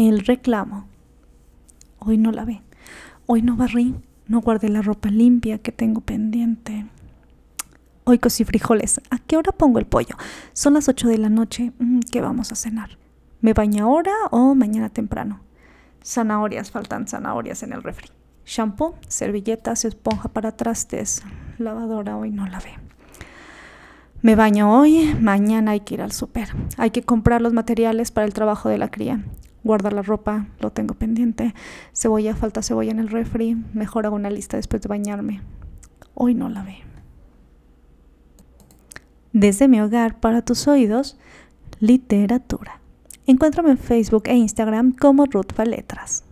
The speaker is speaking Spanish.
El reclamo. Hoy no la ve. Hoy no barrí. No guardé la ropa limpia que tengo pendiente. Hoy cocí frijoles. ¿A qué hora pongo el pollo? Son las 8 de la noche. Mm, ¿Qué vamos a cenar? ¿Me baño ahora o mañana temprano? Zanahorias, faltan zanahorias en el refri. Shampoo, servilletas, esponja para trastes. Lavadora hoy no la ve. Me baño hoy, mañana hay que ir al súper. Hay que comprar los materiales para el trabajo de la cría. Guardar la ropa, lo tengo pendiente. Cebolla, falta cebolla en el refri. Mejor hago una lista después de bañarme. Hoy no la ve. Desde mi hogar para tus oídos, literatura. Encuéntrame en Facebook e Instagram como Ruth Letras.